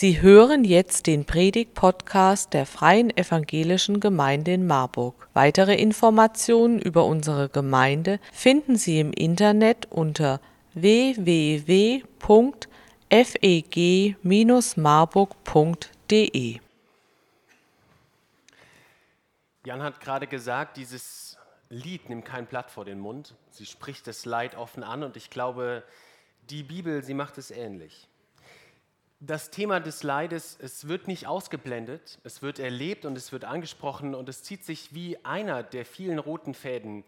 Sie hören jetzt den Predig-Podcast der Freien Evangelischen Gemeinde in Marburg. Weitere Informationen über unsere Gemeinde finden Sie im Internet unter www.feg-marburg.de. Jan hat gerade gesagt, dieses Lied nimmt kein Blatt vor den Mund. Sie spricht das Leid offen an und ich glaube, die Bibel, sie macht es ähnlich das Thema des Leides, es wird nicht ausgeblendet, es wird erlebt und es wird angesprochen und es zieht sich wie einer der vielen roten Fäden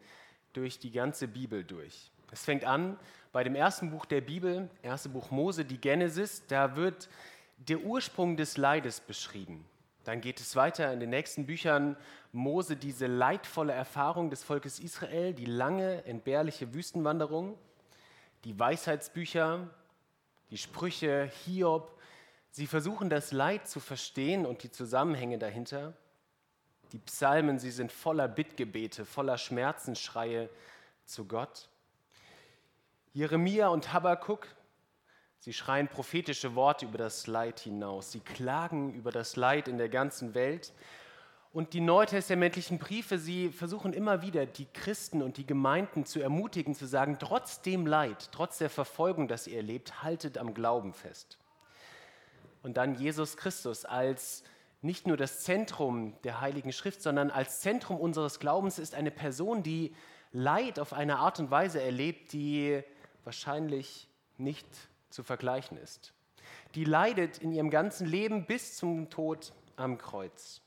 durch die ganze Bibel durch. Es fängt an bei dem ersten Buch der Bibel, erste Buch Mose, die Genesis, da wird der Ursprung des Leides beschrieben. Dann geht es weiter in den nächsten Büchern Mose, diese leidvolle Erfahrung des Volkes Israel, die lange, entbehrliche Wüstenwanderung, die Weisheitsbücher, die Sprüche, Hiob, Sie versuchen das Leid zu verstehen und die Zusammenhänge dahinter. Die Psalmen, sie sind voller Bittgebete, voller Schmerzensschreie zu Gott. Jeremia und Habakkuk, sie schreien prophetische Worte über das Leid hinaus. Sie klagen über das Leid in der ganzen Welt. Und die neutestamentlichen Briefe, sie versuchen immer wieder, die Christen und die Gemeinden zu ermutigen, zu sagen, trotz dem Leid, trotz der Verfolgung, das ihr erlebt, haltet am Glauben fest und dann Jesus Christus als nicht nur das Zentrum der Heiligen Schrift, sondern als Zentrum unseres Glaubens ist eine Person, die Leid auf eine Art und Weise erlebt, die wahrscheinlich nicht zu vergleichen ist. Die leidet in ihrem ganzen Leben bis zum Tod am Kreuz.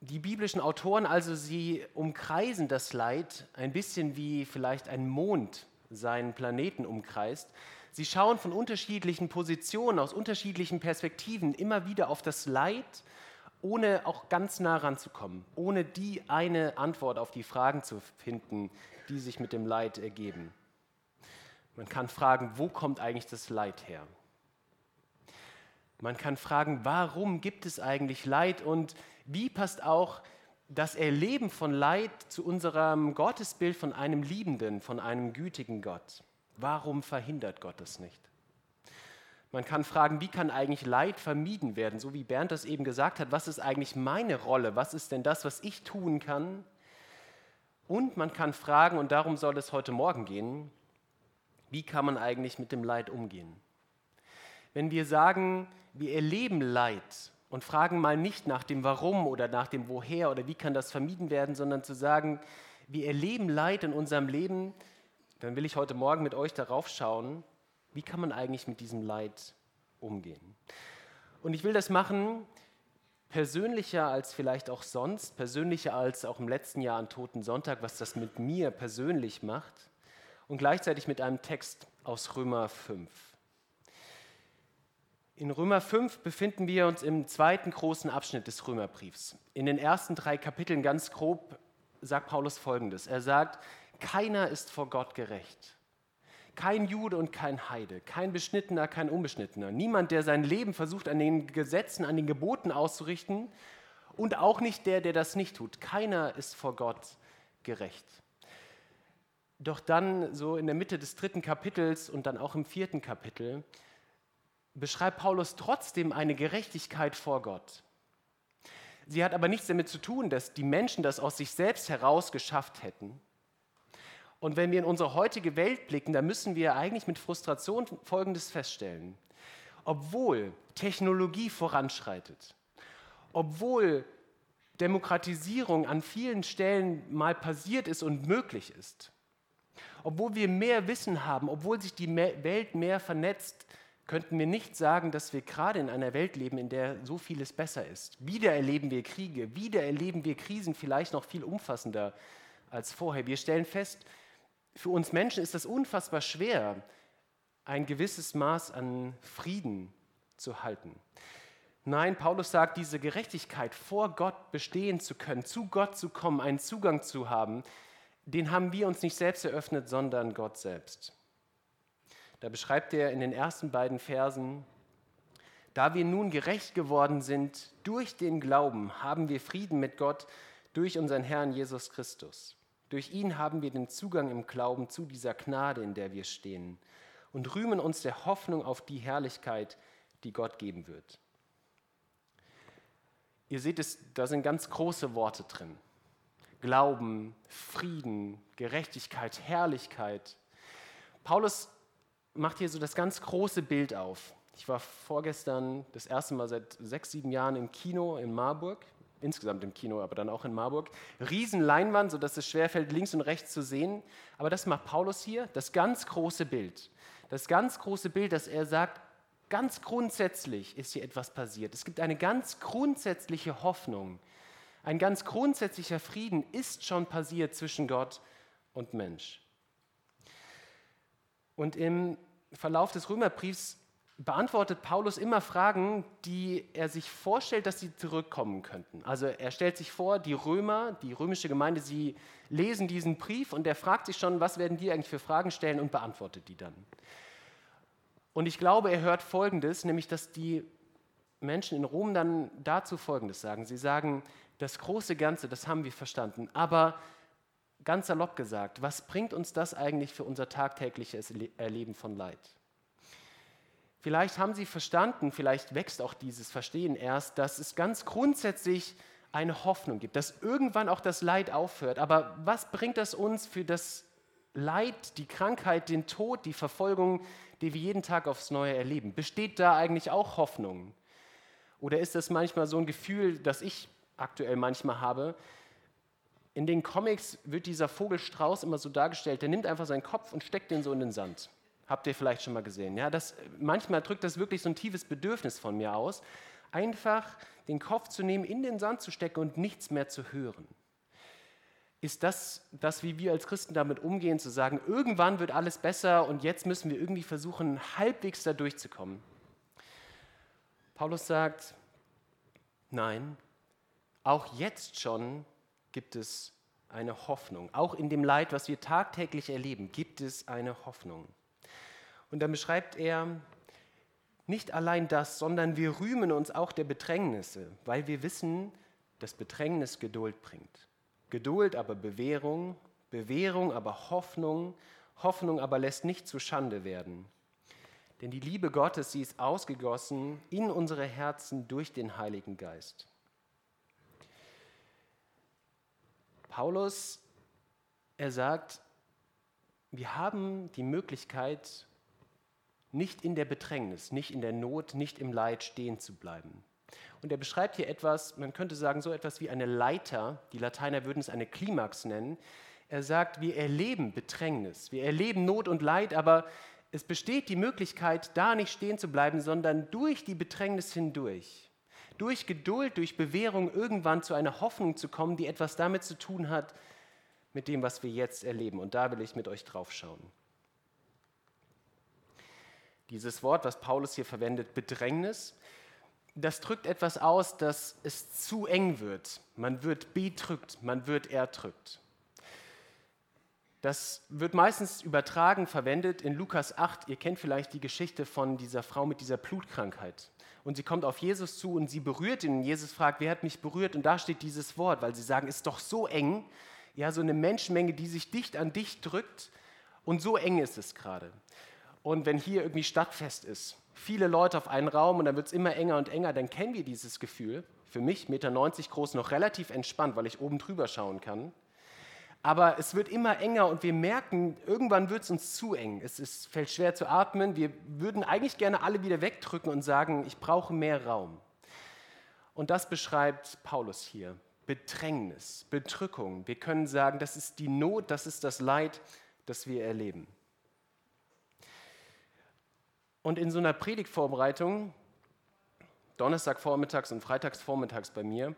Die biblischen Autoren also, sie umkreisen das Leid ein bisschen wie vielleicht ein Mond seinen Planeten umkreist. Sie schauen von unterschiedlichen Positionen, aus unterschiedlichen Perspektiven immer wieder auf das Leid, ohne auch ganz nah ranzukommen, ohne die eine Antwort auf die Fragen zu finden, die sich mit dem Leid ergeben. Man kann fragen, wo kommt eigentlich das Leid her? Man kann fragen, warum gibt es eigentlich Leid und wie passt auch das Erleben von Leid zu unserem Gottesbild von einem liebenden, von einem gütigen Gott? Warum verhindert Gott es nicht? Man kann fragen, wie kann eigentlich Leid vermieden werden? So wie Bernd das eben gesagt hat, was ist eigentlich meine Rolle? Was ist denn das, was ich tun kann? Und man kann fragen, und darum soll es heute Morgen gehen, wie kann man eigentlich mit dem Leid umgehen? Wenn wir sagen, wir erleben Leid und fragen mal nicht nach dem Warum oder nach dem Woher oder wie kann das vermieden werden, sondern zu sagen, wir erleben Leid in unserem Leben, dann will ich heute Morgen mit euch darauf schauen, wie kann man eigentlich mit diesem Leid umgehen. Und ich will das machen persönlicher als vielleicht auch sonst, persönlicher als auch im letzten Jahr an Toten Sonntag, was das mit mir persönlich macht und gleichzeitig mit einem Text aus Römer 5. In Römer 5 befinden wir uns im zweiten großen Abschnitt des Römerbriefs. In den ersten drei Kapiteln ganz grob sagt Paulus Folgendes. Er sagt, keiner ist vor Gott gerecht. Kein Jude und kein Heide, kein Beschnittener, kein Unbeschnittener. Niemand, der sein Leben versucht an den Gesetzen, an den Geboten auszurichten und auch nicht der, der das nicht tut. Keiner ist vor Gott gerecht. Doch dann, so in der Mitte des dritten Kapitels und dann auch im vierten Kapitel, beschreibt Paulus trotzdem eine Gerechtigkeit vor Gott. Sie hat aber nichts damit zu tun, dass die Menschen das aus sich selbst heraus geschafft hätten, und wenn wir in unsere heutige Welt blicken, dann müssen wir eigentlich mit Frustration Folgendes feststellen. Obwohl Technologie voranschreitet, obwohl Demokratisierung an vielen Stellen mal passiert ist und möglich ist, obwohl wir mehr Wissen haben, obwohl sich die Welt mehr vernetzt, könnten wir nicht sagen, dass wir gerade in einer Welt leben, in der so vieles besser ist. Wieder erleben wir Kriege, wieder erleben wir Krisen vielleicht noch viel umfassender als vorher. Wir stellen fest, für uns Menschen ist es unfassbar schwer, ein gewisses Maß an Frieden zu halten. Nein, Paulus sagt, diese Gerechtigkeit vor Gott bestehen zu können, zu Gott zu kommen, einen Zugang zu haben, den haben wir uns nicht selbst eröffnet, sondern Gott selbst. Da beschreibt er in den ersten beiden Versen, da wir nun gerecht geworden sind durch den Glauben, haben wir Frieden mit Gott durch unseren Herrn Jesus Christus. Durch ihn haben wir den Zugang im Glauben zu dieser Gnade, in der wir stehen und rühmen uns der Hoffnung auf die Herrlichkeit, die Gott geben wird. Ihr seht es, da sind ganz große Worte drin. Glauben, Frieden, Gerechtigkeit, Herrlichkeit. Paulus macht hier so das ganz große Bild auf. Ich war vorgestern das erste Mal seit sechs, sieben Jahren im Kino in Marburg. Insgesamt im Kino, aber dann auch in Marburg. Riesenleinwand, sodass es schwerfällt, links und rechts zu sehen. Aber das macht Paulus hier, das ganz große Bild. Das ganz große Bild, dass er sagt, ganz grundsätzlich ist hier etwas passiert. Es gibt eine ganz grundsätzliche Hoffnung. Ein ganz grundsätzlicher Frieden ist schon passiert zwischen Gott und Mensch. Und im Verlauf des Römerbriefs beantwortet Paulus immer Fragen, die er sich vorstellt, dass sie zurückkommen könnten. Also er stellt sich vor, die Römer, die römische Gemeinde, sie lesen diesen Brief und er fragt sich schon, was werden die eigentlich für Fragen stellen und beantwortet die dann. Und ich glaube, er hört Folgendes, nämlich dass die Menschen in Rom dann dazu Folgendes sagen. Sie sagen, das große Ganze, das haben wir verstanden, aber ganz salopp gesagt, was bringt uns das eigentlich für unser tagtägliches Erleben von Leid? Vielleicht haben Sie verstanden, vielleicht wächst auch dieses Verstehen erst, dass es ganz grundsätzlich eine Hoffnung gibt, dass irgendwann auch das Leid aufhört. Aber was bringt das uns für das Leid, die Krankheit, den Tod, die Verfolgung, die wir jeden Tag aufs Neue erleben? Besteht da eigentlich auch Hoffnung? Oder ist das manchmal so ein Gefühl, das ich aktuell manchmal habe? In den Comics wird dieser Vogelstrauß immer so dargestellt, der nimmt einfach seinen Kopf und steckt den so in den Sand. Habt ihr vielleicht schon mal gesehen. Ja, das, manchmal drückt das wirklich so ein tiefes Bedürfnis von mir aus, einfach den Kopf zu nehmen, in den Sand zu stecken und nichts mehr zu hören. Ist das das, wie wir als Christen damit umgehen, zu sagen, irgendwann wird alles besser und jetzt müssen wir irgendwie versuchen, halbwegs da durchzukommen? Paulus sagt, nein, auch jetzt schon gibt es eine Hoffnung. Auch in dem Leid, was wir tagtäglich erleben, gibt es eine Hoffnung. Und dann beschreibt er nicht allein das, sondern wir rühmen uns auch der Bedrängnisse, weil wir wissen, dass Bedrängnis Geduld bringt. Geduld aber Bewährung, Bewährung aber Hoffnung, Hoffnung aber lässt nicht zu Schande werden. Denn die Liebe Gottes, sie ist ausgegossen in unsere Herzen durch den Heiligen Geist. Paulus, er sagt, wir haben die Möglichkeit, nicht in der Bedrängnis, nicht in der Not, nicht im Leid stehen zu bleiben. Und er beschreibt hier etwas, man könnte sagen, so etwas wie eine Leiter, die Lateiner würden es eine Klimax nennen. Er sagt, wir erleben Bedrängnis, wir erleben Not und Leid, aber es besteht die Möglichkeit, da nicht stehen zu bleiben, sondern durch die Bedrängnis hindurch, durch Geduld, durch Bewährung irgendwann zu einer Hoffnung zu kommen, die etwas damit zu tun hat, mit dem, was wir jetzt erleben. Und da will ich mit euch drauf schauen. Dieses Wort, was Paulus hier verwendet, Bedrängnis, das drückt etwas aus, dass es zu eng wird. Man wird bedrückt, man wird erdrückt. Das wird meistens übertragen verwendet in Lukas 8. Ihr kennt vielleicht die Geschichte von dieser Frau mit dieser Blutkrankheit. Und sie kommt auf Jesus zu und sie berührt ihn. Und Jesus fragt, wer hat mich berührt? Und da steht dieses Wort, weil sie sagen, ist doch so eng. Ja, so eine Menschenmenge, die sich dicht an dich drückt. Und so eng ist es gerade. Und wenn hier irgendwie Stadtfest ist, viele Leute auf einen Raum und dann wird es immer enger und enger, dann kennen wir dieses Gefühl. Für mich, 1,90 Meter groß, noch relativ entspannt, weil ich oben drüber schauen kann. Aber es wird immer enger und wir merken, irgendwann wird es uns zu eng. Es ist, fällt schwer zu atmen. Wir würden eigentlich gerne alle wieder wegdrücken und sagen, ich brauche mehr Raum. Und das beschreibt Paulus hier. Bedrängnis, Bedrückung. Wir können sagen, das ist die Not, das ist das Leid, das wir erleben. Und in so einer Predigtvorbereitung, Donnerstagvormittags und Freitagsvormittags bei mir,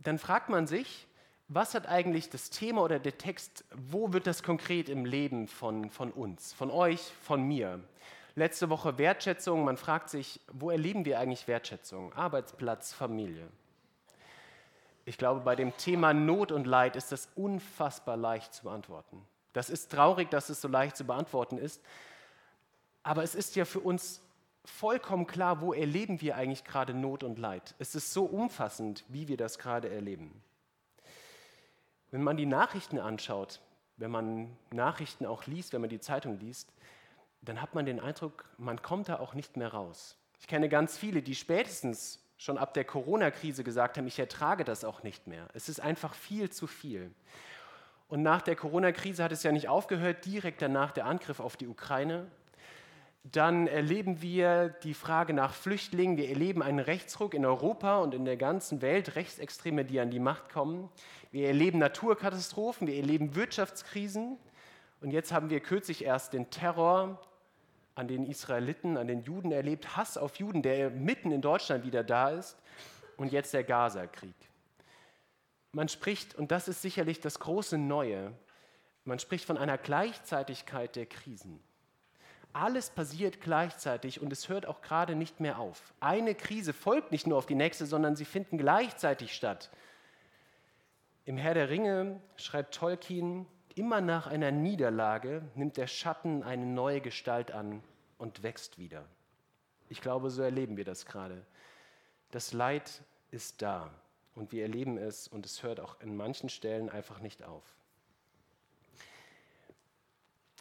dann fragt man sich, was hat eigentlich das Thema oder der Text, wo wird das konkret im Leben von, von uns, von euch, von mir? Letzte Woche Wertschätzung, man fragt sich, wo erleben wir eigentlich Wertschätzung? Arbeitsplatz, Familie. Ich glaube, bei dem Thema Not und Leid ist das unfassbar leicht zu beantworten. Das ist traurig, dass es so leicht zu beantworten ist, aber es ist ja für uns vollkommen klar, wo erleben wir eigentlich gerade Not und Leid. Es ist so umfassend, wie wir das gerade erleben. Wenn man die Nachrichten anschaut, wenn man Nachrichten auch liest, wenn man die Zeitung liest, dann hat man den Eindruck, man kommt da auch nicht mehr raus. Ich kenne ganz viele, die spätestens schon ab der Corona-Krise gesagt haben, ich ertrage das auch nicht mehr. Es ist einfach viel zu viel. Und nach der Corona-Krise hat es ja nicht aufgehört, direkt danach der Angriff auf die Ukraine. Dann erleben wir die Frage nach Flüchtlingen. Wir erleben einen Rechtsruck in Europa und in der ganzen Welt, Rechtsextreme, die an die Macht kommen. Wir erleben Naturkatastrophen, wir erleben Wirtschaftskrisen. Und jetzt haben wir kürzlich erst den Terror an den Israeliten, an den Juden erlebt, Hass auf Juden, der mitten in Deutschland wieder da ist. Und jetzt der Gaza-Krieg. Man spricht, und das ist sicherlich das große Neue, man spricht von einer Gleichzeitigkeit der Krisen. Alles passiert gleichzeitig und es hört auch gerade nicht mehr auf. Eine Krise folgt nicht nur auf die nächste, sondern sie finden gleichzeitig statt. Im Herr der Ringe schreibt Tolkien, immer nach einer Niederlage nimmt der Schatten eine neue Gestalt an und wächst wieder. Ich glaube, so erleben wir das gerade. Das Leid ist da und wir erleben es und es hört auch in manchen Stellen einfach nicht auf.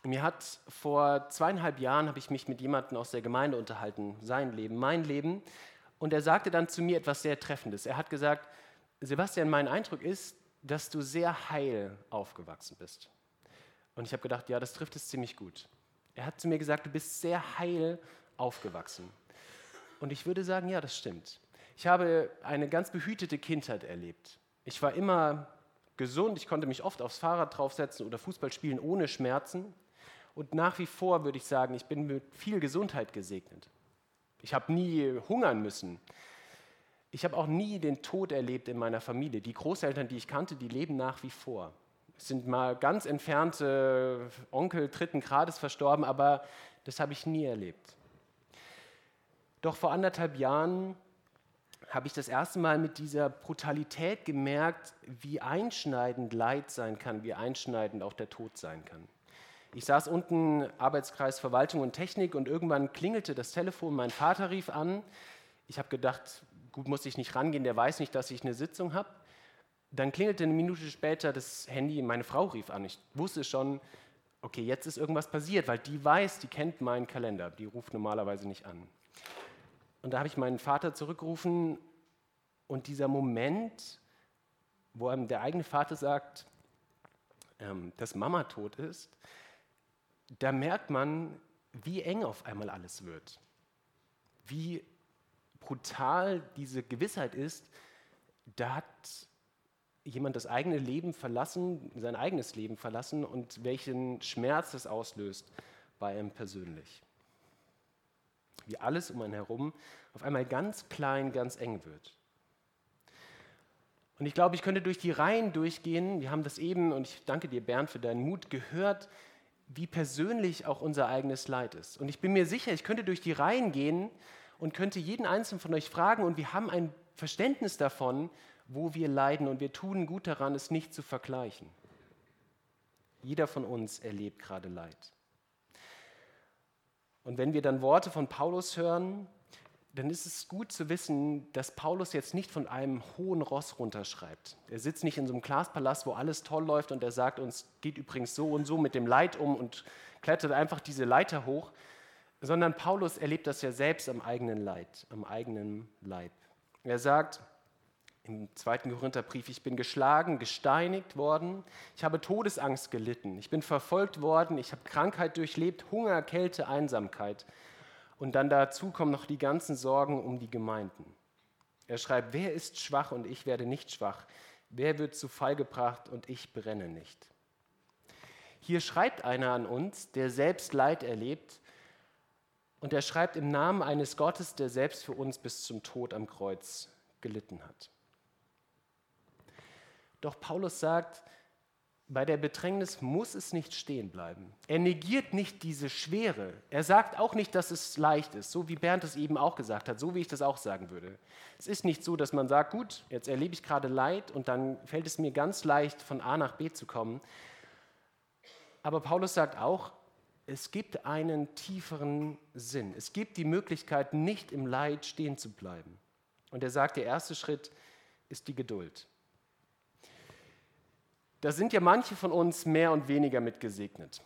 Mir hat vor zweieinhalb Jahren habe ich mich mit jemandem aus der Gemeinde unterhalten, sein Leben, mein Leben, und er sagte dann zu mir etwas sehr Treffendes. Er hat gesagt, Sebastian, mein Eindruck ist, dass du sehr heil aufgewachsen bist. Und ich habe gedacht, ja, das trifft es ziemlich gut. Er hat zu mir gesagt, du bist sehr heil aufgewachsen. Und ich würde sagen, ja, das stimmt. Ich habe eine ganz behütete Kindheit erlebt. Ich war immer gesund, ich konnte mich oft aufs Fahrrad draufsetzen oder Fußball spielen ohne Schmerzen. Und nach wie vor würde ich sagen, ich bin mit viel Gesundheit gesegnet. Ich habe nie hungern müssen. Ich habe auch nie den Tod erlebt in meiner Familie. Die Großeltern, die ich kannte, die leben nach wie vor. Es sind mal ganz entfernte Onkel dritten Grades verstorben, aber das habe ich nie erlebt. Doch vor anderthalb Jahren habe ich das erste Mal mit dieser Brutalität gemerkt, wie einschneidend Leid sein kann, wie einschneidend auch der Tod sein kann. Ich saß unten, Arbeitskreis Verwaltung und Technik, und irgendwann klingelte das Telefon, mein Vater rief an. Ich habe gedacht, gut, muss ich nicht rangehen, der weiß nicht, dass ich eine Sitzung habe. Dann klingelte eine Minute später das Handy, meine Frau rief an. Ich wusste schon, okay, jetzt ist irgendwas passiert, weil die weiß, die kennt meinen Kalender, die ruft normalerweise nicht an. Und da habe ich meinen Vater zurückgerufen und dieser Moment, wo einem der eigene Vater sagt, ähm, dass Mama tot ist, da merkt man, wie eng auf einmal alles wird. Wie brutal diese Gewissheit ist, da hat jemand das eigene Leben verlassen, sein eigenes Leben verlassen und welchen Schmerz das auslöst bei ihm persönlich. Wie alles um einen herum auf einmal ganz klein, ganz eng wird. Und ich glaube, ich könnte durch die Reihen durchgehen. Wir haben das eben, und ich danke dir, Bernd, für deinen Mut, gehört, wie persönlich auch unser eigenes Leid ist. Und ich bin mir sicher, ich könnte durch die Reihen gehen und könnte jeden einzelnen von euch fragen und wir haben ein Verständnis davon, wo wir leiden und wir tun gut daran, es nicht zu vergleichen. Jeder von uns erlebt gerade Leid. Und wenn wir dann Worte von Paulus hören, dann ist es gut zu wissen, dass Paulus jetzt nicht von einem hohen Ross runterschreibt. Er sitzt nicht in so einem Glaspalast, wo alles toll läuft und er sagt uns, geht übrigens so und so mit dem Leid um und klettert einfach diese Leiter hoch, sondern Paulus erlebt das ja selbst am eigenen Leid, am eigenen Leib. Er sagt im zweiten Korintherbrief, ich bin geschlagen, gesteinigt worden, ich habe Todesangst gelitten, ich bin verfolgt worden, ich habe Krankheit durchlebt, Hunger, Kälte, Einsamkeit. Und dann dazu kommen noch die ganzen Sorgen um die Gemeinden. Er schreibt, wer ist schwach und ich werde nicht schwach? Wer wird zu Fall gebracht und ich brenne nicht? Hier schreibt einer an uns, der selbst Leid erlebt, und er schreibt im Namen eines Gottes, der selbst für uns bis zum Tod am Kreuz gelitten hat. Doch Paulus sagt, bei der Bedrängnis muss es nicht stehen bleiben. Er negiert nicht diese Schwere. Er sagt auch nicht, dass es leicht ist, so wie Bernd es eben auch gesagt hat, so wie ich das auch sagen würde. Es ist nicht so, dass man sagt, gut, jetzt erlebe ich gerade Leid und dann fällt es mir ganz leicht, von A nach B zu kommen. Aber Paulus sagt auch, es gibt einen tieferen Sinn. Es gibt die Möglichkeit, nicht im Leid stehen zu bleiben. Und er sagt, der erste Schritt ist die Geduld. Da sind ja manche von uns mehr und weniger mit gesegnet.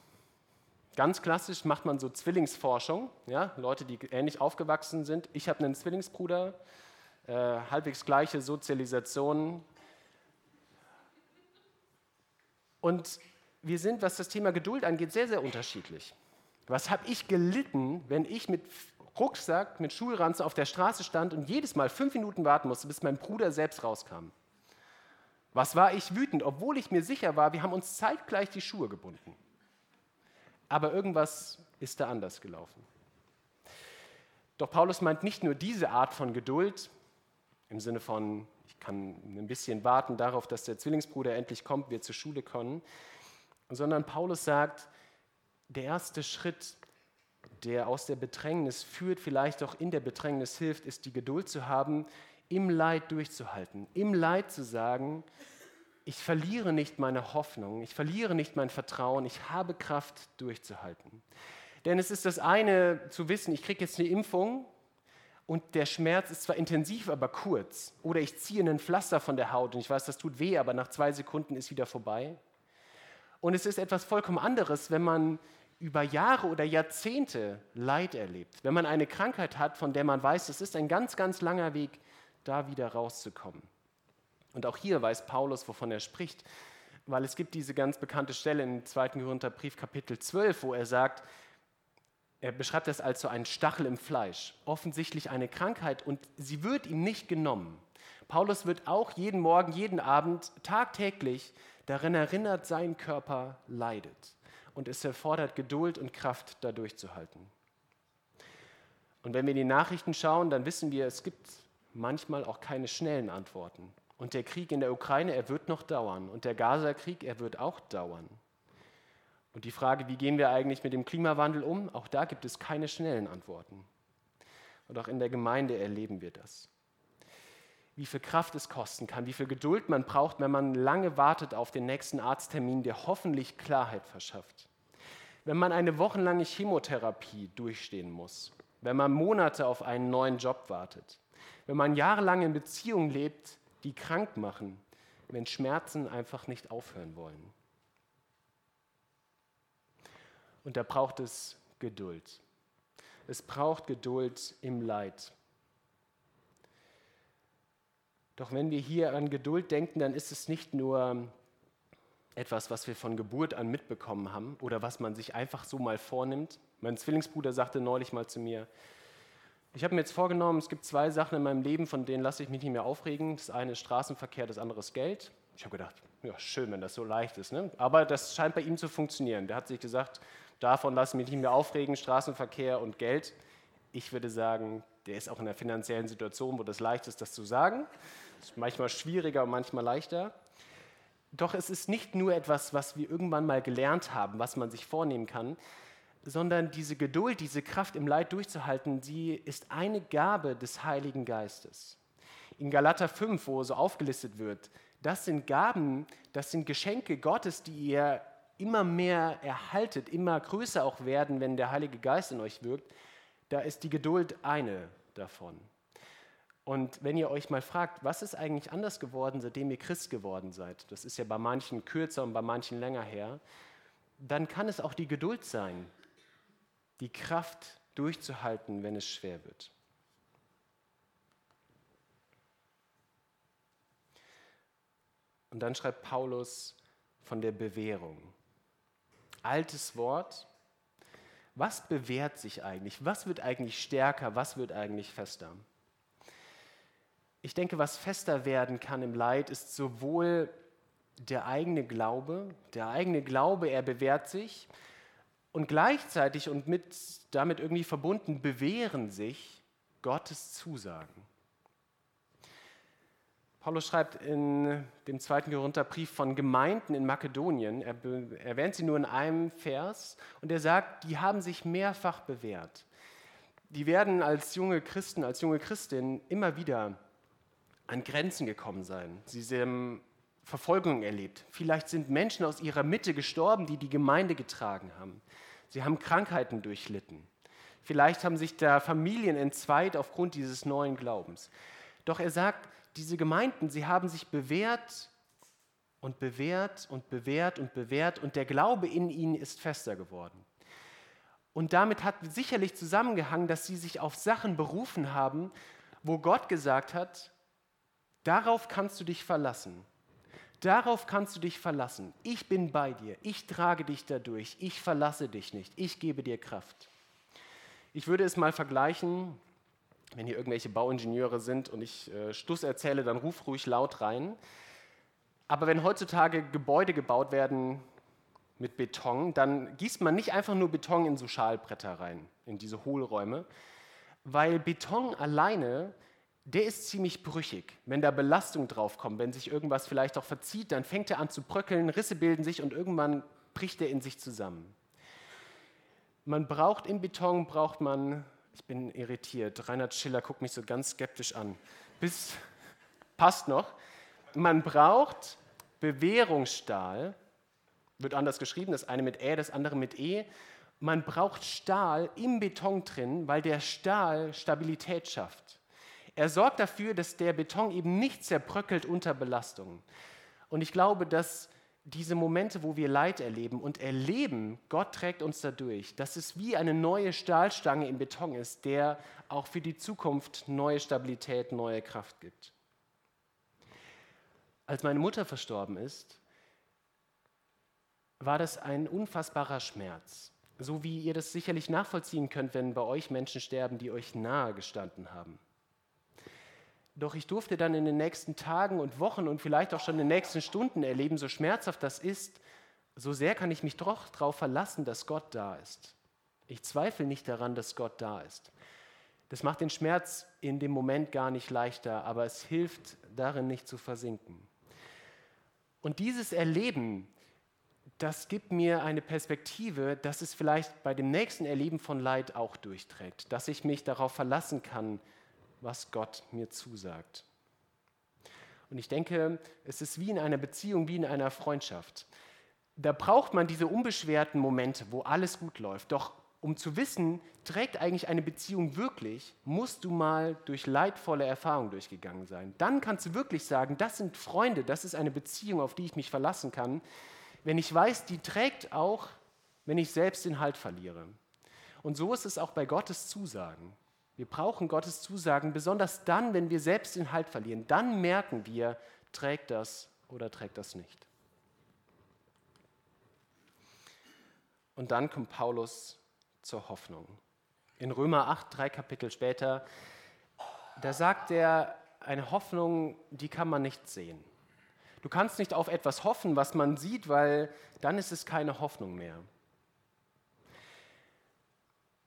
Ganz klassisch macht man so Zwillingsforschung. Ja? Leute, die ähnlich aufgewachsen sind. Ich habe einen Zwillingsbruder, äh, halbwegs gleiche Sozialisation. Und wir sind, was das Thema Geduld angeht, sehr, sehr unterschiedlich. Was habe ich gelitten, wenn ich mit Rucksack, mit Schulranze auf der Straße stand und jedes Mal fünf Minuten warten musste, bis mein Bruder selbst rauskam? Was war ich wütend, obwohl ich mir sicher war, wir haben uns zeitgleich die Schuhe gebunden. Aber irgendwas ist da anders gelaufen. Doch Paulus meint nicht nur diese Art von Geduld, im Sinne von, ich kann ein bisschen warten darauf, dass der Zwillingsbruder endlich kommt, wir zur Schule kommen, sondern Paulus sagt, der erste Schritt, der aus der Bedrängnis führt, vielleicht auch in der Bedrängnis hilft, ist die Geduld zu haben, im Leid durchzuhalten, im Leid zu sagen, ich verliere nicht meine Hoffnung, ich verliere nicht mein Vertrauen, ich habe Kraft durchzuhalten. Denn es ist das eine zu wissen, ich kriege jetzt eine Impfung und der Schmerz ist zwar intensiv, aber kurz. Oder ich ziehe einen Pflaster von der Haut und ich weiß, das tut weh, aber nach zwei Sekunden ist wieder vorbei. Und es ist etwas vollkommen anderes, wenn man über Jahre oder Jahrzehnte Leid erlebt, wenn man eine Krankheit hat, von der man weiß, es ist ein ganz, ganz langer Weg, da wieder rauszukommen. Und auch hier weiß Paulus, wovon er spricht, weil es gibt diese ganz bekannte Stelle im 2. Korintherbrief Kapitel 12, wo er sagt, er beschreibt das als so einen Stachel im Fleisch, offensichtlich eine Krankheit und sie wird ihm nicht genommen. Paulus wird auch jeden Morgen, jeden Abend, tagtäglich darin erinnert, sein Körper leidet. Und es erfordert Geduld und Kraft, da durchzuhalten. Und wenn wir in die Nachrichten schauen, dann wissen wir, es gibt manchmal auch keine schnellen Antworten. Und der Krieg in der Ukraine, er wird noch dauern. Und der Gaza-Krieg, er wird auch dauern. Und die Frage, wie gehen wir eigentlich mit dem Klimawandel um, auch da gibt es keine schnellen Antworten. Und auch in der Gemeinde erleben wir das wie viel Kraft es kosten kann, wie viel Geduld man braucht, wenn man lange wartet auf den nächsten Arzttermin, der hoffentlich Klarheit verschafft. Wenn man eine wochenlange Chemotherapie durchstehen muss, wenn man Monate auf einen neuen Job wartet, wenn man jahrelang in Beziehungen lebt, die krank machen, wenn Schmerzen einfach nicht aufhören wollen. Und da braucht es Geduld. Es braucht Geduld im Leid. Doch wenn wir hier an Geduld denken, dann ist es nicht nur etwas, was wir von Geburt an mitbekommen haben oder was man sich einfach so mal vornimmt. Mein Zwillingsbruder sagte neulich mal zu mir, ich habe mir jetzt vorgenommen, es gibt zwei Sachen in meinem Leben, von denen lasse ich mich nicht mehr aufregen. Das eine ist Straßenverkehr, das andere ist Geld. Ich habe gedacht, ja, schön, wenn das so leicht ist. Ne? Aber das scheint bei ihm zu funktionieren. Der hat sich gesagt, davon lasse ich mich nicht mehr aufregen, Straßenverkehr und Geld. Ich würde sagen, der ist auch in einer finanziellen Situation, wo das leicht ist, das zu sagen. Das ist manchmal schwieriger und manchmal leichter. Doch es ist nicht nur etwas, was wir irgendwann mal gelernt haben, was man sich vornehmen kann, sondern diese Geduld, diese Kraft im Leid durchzuhalten, sie ist eine Gabe des Heiligen Geistes. In Galater 5, wo so aufgelistet wird, das sind Gaben, das sind Geschenke Gottes, die ihr immer mehr erhaltet, immer größer auch werden, wenn der Heilige Geist in euch wirkt. Da ist die Geduld eine davon. Und wenn ihr euch mal fragt, was ist eigentlich anders geworden, seitdem ihr Christ geworden seid, das ist ja bei manchen kürzer und bei manchen länger her, dann kann es auch die Geduld sein, die Kraft durchzuhalten, wenn es schwer wird. Und dann schreibt Paulus von der Bewährung. Altes Wort. Was bewährt sich eigentlich? Was wird eigentlich stärker? Was wird eigentlich fester? Ich denke, was fester werden kann im Leid, ist sowohl der eigene Glaube, der eigene Glaube, er bewährt sich und gleichzeitig und mit, damit irgendwie verbunden bewähren sich Gottes Zusagen. Paulus schreibt in dem zweiten Korintherbrief von Gemeinden in Makedonien, er erwähnt sie nur in einem Vers, und er sagt, die haben sich mehrfach bewährt. Die werden als junge Christen, als junge Christinnen immer wieder an Grenzen gekommen sein. Sie haben Verfolgung erlebt. Vielleicht sind Menschen aus ihrer Mitte gestorben, die die Gemeinde getragen haben. Sie haben Krankheiten durchlitten. Vielleicht haben sich da Familien entzweit aufgrund dieses neuen Glaubens. Doch er sagt, diese Gemeinden, sie haben sich bewährt und bewährt und bewährt und bewährt und der Glaube in ihnen ist fester geworden. Und damit hat sicherlich zusammengehangen, dass sie sich auf Sachen berufen haben, wo Gott gesagt hat, darauf kannst du dich verlassen. Darauf kannst du dich verlassen. Ich bin bei dir. Ich trage dich dadurch. Ich verlasse dich nicht. Ich gebe dir Kraft. Ich würde es mal vergleichen, wenn hier irgendwelche Bauingenieure sind und ich äh, Stuss erzähle, dann ruf ruhig laut rein. Aber wenn heutzutage Gebäude gebaut werden mit Beton, dann gießt man nicht einfach nur Beton in so Schalbretter rein, in diese Hohlräume, weil Beton alleine, der ist ziemlich brüchig. Wenn da Belastung draufkommt, wenn sich irgendwas vielleicht auch verzieht, dann fängt er an zu bröckeln, Risse bilden sich und irgendwann bricht er in sich zusammen. Man braucht im Beton, braucht man, ich bin irritiert, Reinhard Schiller guckt mich so ganz skeptisch an. Bis, passt noch. Man braucht Bewährungsstahl, wird anders geschrieben, das eine mit Ä, das andere mit E. Man braucht Stahl im Beton drin, weil der Stahl Stabilität schafft. Er sorgt dafür, dass der Beton eben nicht zerbröckelt unter Belastung. Und ich glaube, dass diese Momente, wo wir Leid erleben und erleben, Gott trägt uns dadurch, dass es wie eine neue Stahlstange im Beton ist, der auch für die Zukunft neue Stabilität, neue Kraft gibt. Als meine Mutter verstorben ist, war das ein unfassbarer Schmerz. So wie ihr das sicherlich nachvollziehen könnt, wenn bei euch Menschen sterben, die euch nahe gestanden haben. Doch ich durfte dann in den nächsten Tagen und Wochen und vielleicht auch schon in den nächsten Stunden erleben, so schmerzhaft das ist, so sehr kann ich mich doch darauf verlassen, dass Gott da ist. Ich zweifle nicht daran, dass Gott da ist. Das macht den Schmerz in dem Moment gar nicht leichter, aber es hilft darin nicht zu versinken. Und dieses Erleben, das gibt mir eine Perspektive, dass es vielleicht bei dem nächsten Erleben von Leid auch durchträgt, dass ich mich darauf verlassen kann, was Gott mir zusagt. Und ich denke, es ist wie in einer Beziehung, wie in einer Freundschaft. Da braucht man diese unbeschwerten Momente, wo alles gut läuft. Doch um zu wissen, trägt eigentlich eine Beziehung wirklich, musst du mal durch leidvolle Erfahrungen durchgegangen sein. Dann kannst du wirklich sagen, das sind Freunde, das ist eine Beziehung, auf die ich mich verlassen kann, wenn ich weiß, die trägt auch, wenn ich selbst den Halt verliere. Und so ist es auch bei Gottes Zusagen. Wir brauchen Gottes Zusagen, besonders dann, wenn wir selbst den Halt verlieren. Dann merken wir, trägt das oder trägt das nicht. Und dann kommt Paulus zur Hoffnung. In Römer 8, drei Kapitel später, da sagt er, eine Hoffnung, die kann man nicht sehen. Du kannst nicht auf etwas hoffen, was man sieht, weil dann ist es keine Hoffnung mehr.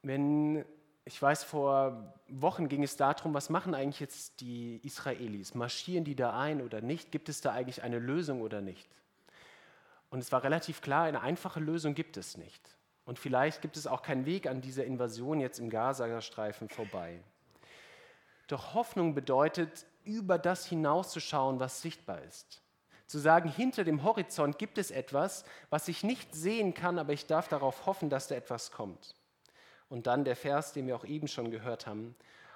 Wenn ich weiß, vor Wochen ging es darum, was machen eigentlich jetzt die Israelis? Marschieren die da ein oder nicht? Gibt es da eigentlich eine Lösung oder nicht? Und es war relativ klar, eine einfache Lösung gibt es nicht. Und vielleicht gibt es auch keinen Weg an dieser Invasion jetzt im Gazastreifen vorbei. Doch Hoffnung bedeutet, über das hinauszuschauen, was sichtbar ist. Zu sagen, hinter dem Horizont gibt es etwas, was ich nicht sehen kann, aber ich darf darauf hoffen, dass da etwas kommt. Und dann der Vers, den wir auch eben schon gehört haben.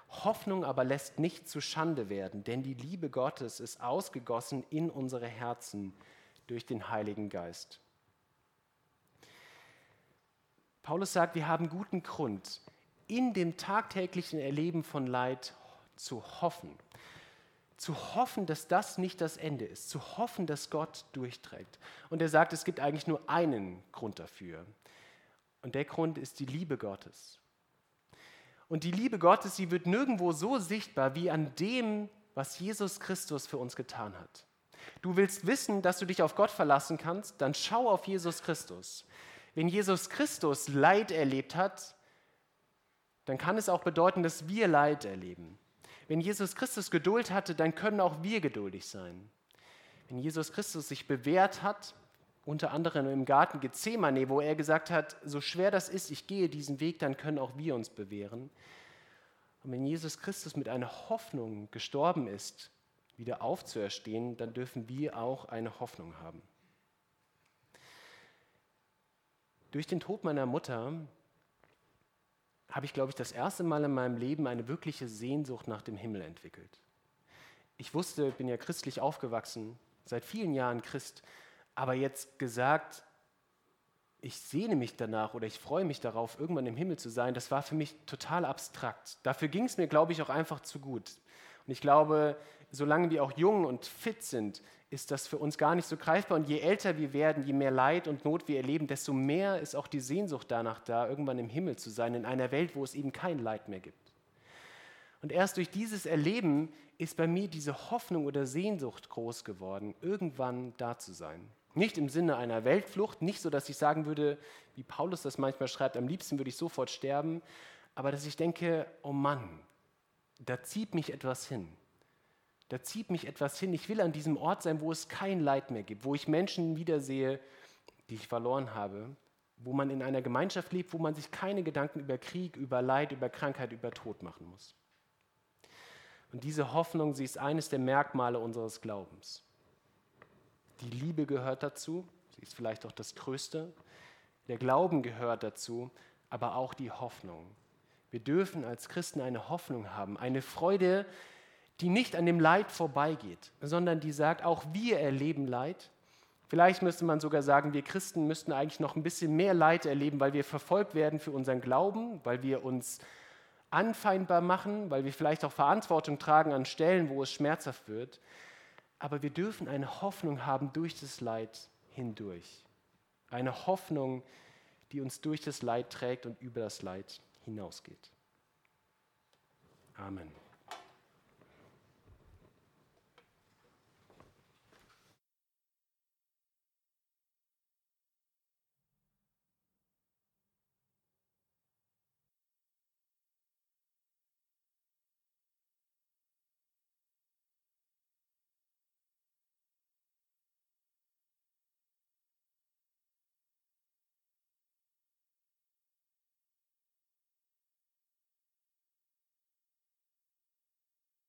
Hoffnung aber lässt nicht zu Schande werden, denn die Liebe Gottes ist ausgegossen in unsere Herzen durch den Heiligen Geist. Paulus sagt, wir haben guten Grund, in dem tagtäglichen Erleben von Leid zu hoffen. Zu hoffen, dass das nicht das Ende ist. Zu hoffen, dass Gott durchträgt. Und er sagt, es gibt eigentlich nur einen Grund dafür. Und der Grund ist die Liebe Gottes. Und die Liebe Gottes, sie wird nirgendwo so sichtbar wie an dem, was Jesus Christus für uns getan hat. Du willst wissen, dass du dich auf Gott verlassen kannst, dann schau auf Jesus Christus. Wenn Jesus Christus Leid erlebt hat, dann kann es auch bedeuten, dass wir Leid erleben. Wenn Jesus Christus Geduld hatte, dann können auch wir geduldig sein. Wenn Jesus Christus sich bewährt hat, unter anderem im Garten Gethsemane, wo er gesagt hat, so schwer das ist, ich gehe diesen Weg, dann können auch wir uns bewähren. Und wenn Jesus Christus mit einer Hoffnung gestorben ist, wieder aufzuerstehen, dann dürfen wir auch eine Hoffnung haben. Durch den Tod meiner Mutter habe ich, glaube ich, das erste Mal in meinem Leben eine wirkliche Sehnsucht nach dem Himmel entwickelt. Ich wusste, bin ja christlich aufgewachsen, seit vielen Jahren Christ, aber jetzt gesagt, ich sehne mich danach oder ich freue mich darauf, irgendwann im Himmel zu sein, das war für mich total abstrakt. Dafür ging es mir, glaube ich, auch einfach zu gut. Und ich glaube, solange wir auch jung und fit sind, ist das für uns gar nicht so greifbar. Und je älter wir werden, je mehr Leid und Not wir erleben, desto mehr ist auch die Sehnsucht danach da, irgendwann im Himmel zu sein, in einer Welt, wo es eben kein Leid mehr gibt. Und erst durch dieses Erleben ist bei mir diese Hoffnung oder Sehnsucht groß geworden, irgendwann da zu sein. Nicht im Sinne einer Weltflucht, nicht so, dass ich sagen würde, wie Paulus das manchmal schreibt, am liebsten würde ich sofort sterben, aber dass ich denke, oh Mann, da zieht mich etwas hin. Da zieht mich etwas hin. Ich will an diesem Ort sein, wo es kein Leid mehr gibt, wo ich Menschen wiedersehe, die ich verloren habe, wo man in einer Gemeinschaft lebt, wo man sich keine Gedanken über Krieg, über Leid, über Krankheit, über Tod machen muss. Und diese Hoffnung, sie ist eines der Merkmale unseres Glaubens. Die Liebe gehört dazu, sie ist vielleicht auch das Größte. Der Glauben gehört dazu, aber auch die Hoffnung. Wir dürfen als Christen eine Hoffnung haben, eine Freude, die nicht an dem Leid vorbeigeht, sondern die sagt, auch wir erleben Leid. Vielleicht müsste man sogar sagen, wir Christen müssten eigentlich noch ein bisschen mehr Leid erleben, weil wir verfolgt werden für unseren Glauben, weil wir uns anfeindbar machen, weil wir vielleicht auch Verantwortung tragen an Stellen, wo es schmerzhaft wird. Aber wir dürfen eine Hoffnung haben durch das Leid hindurch. Eine Hoffnung, die uns durch das Leid trägt und über das Leid hinausgeht. Amen.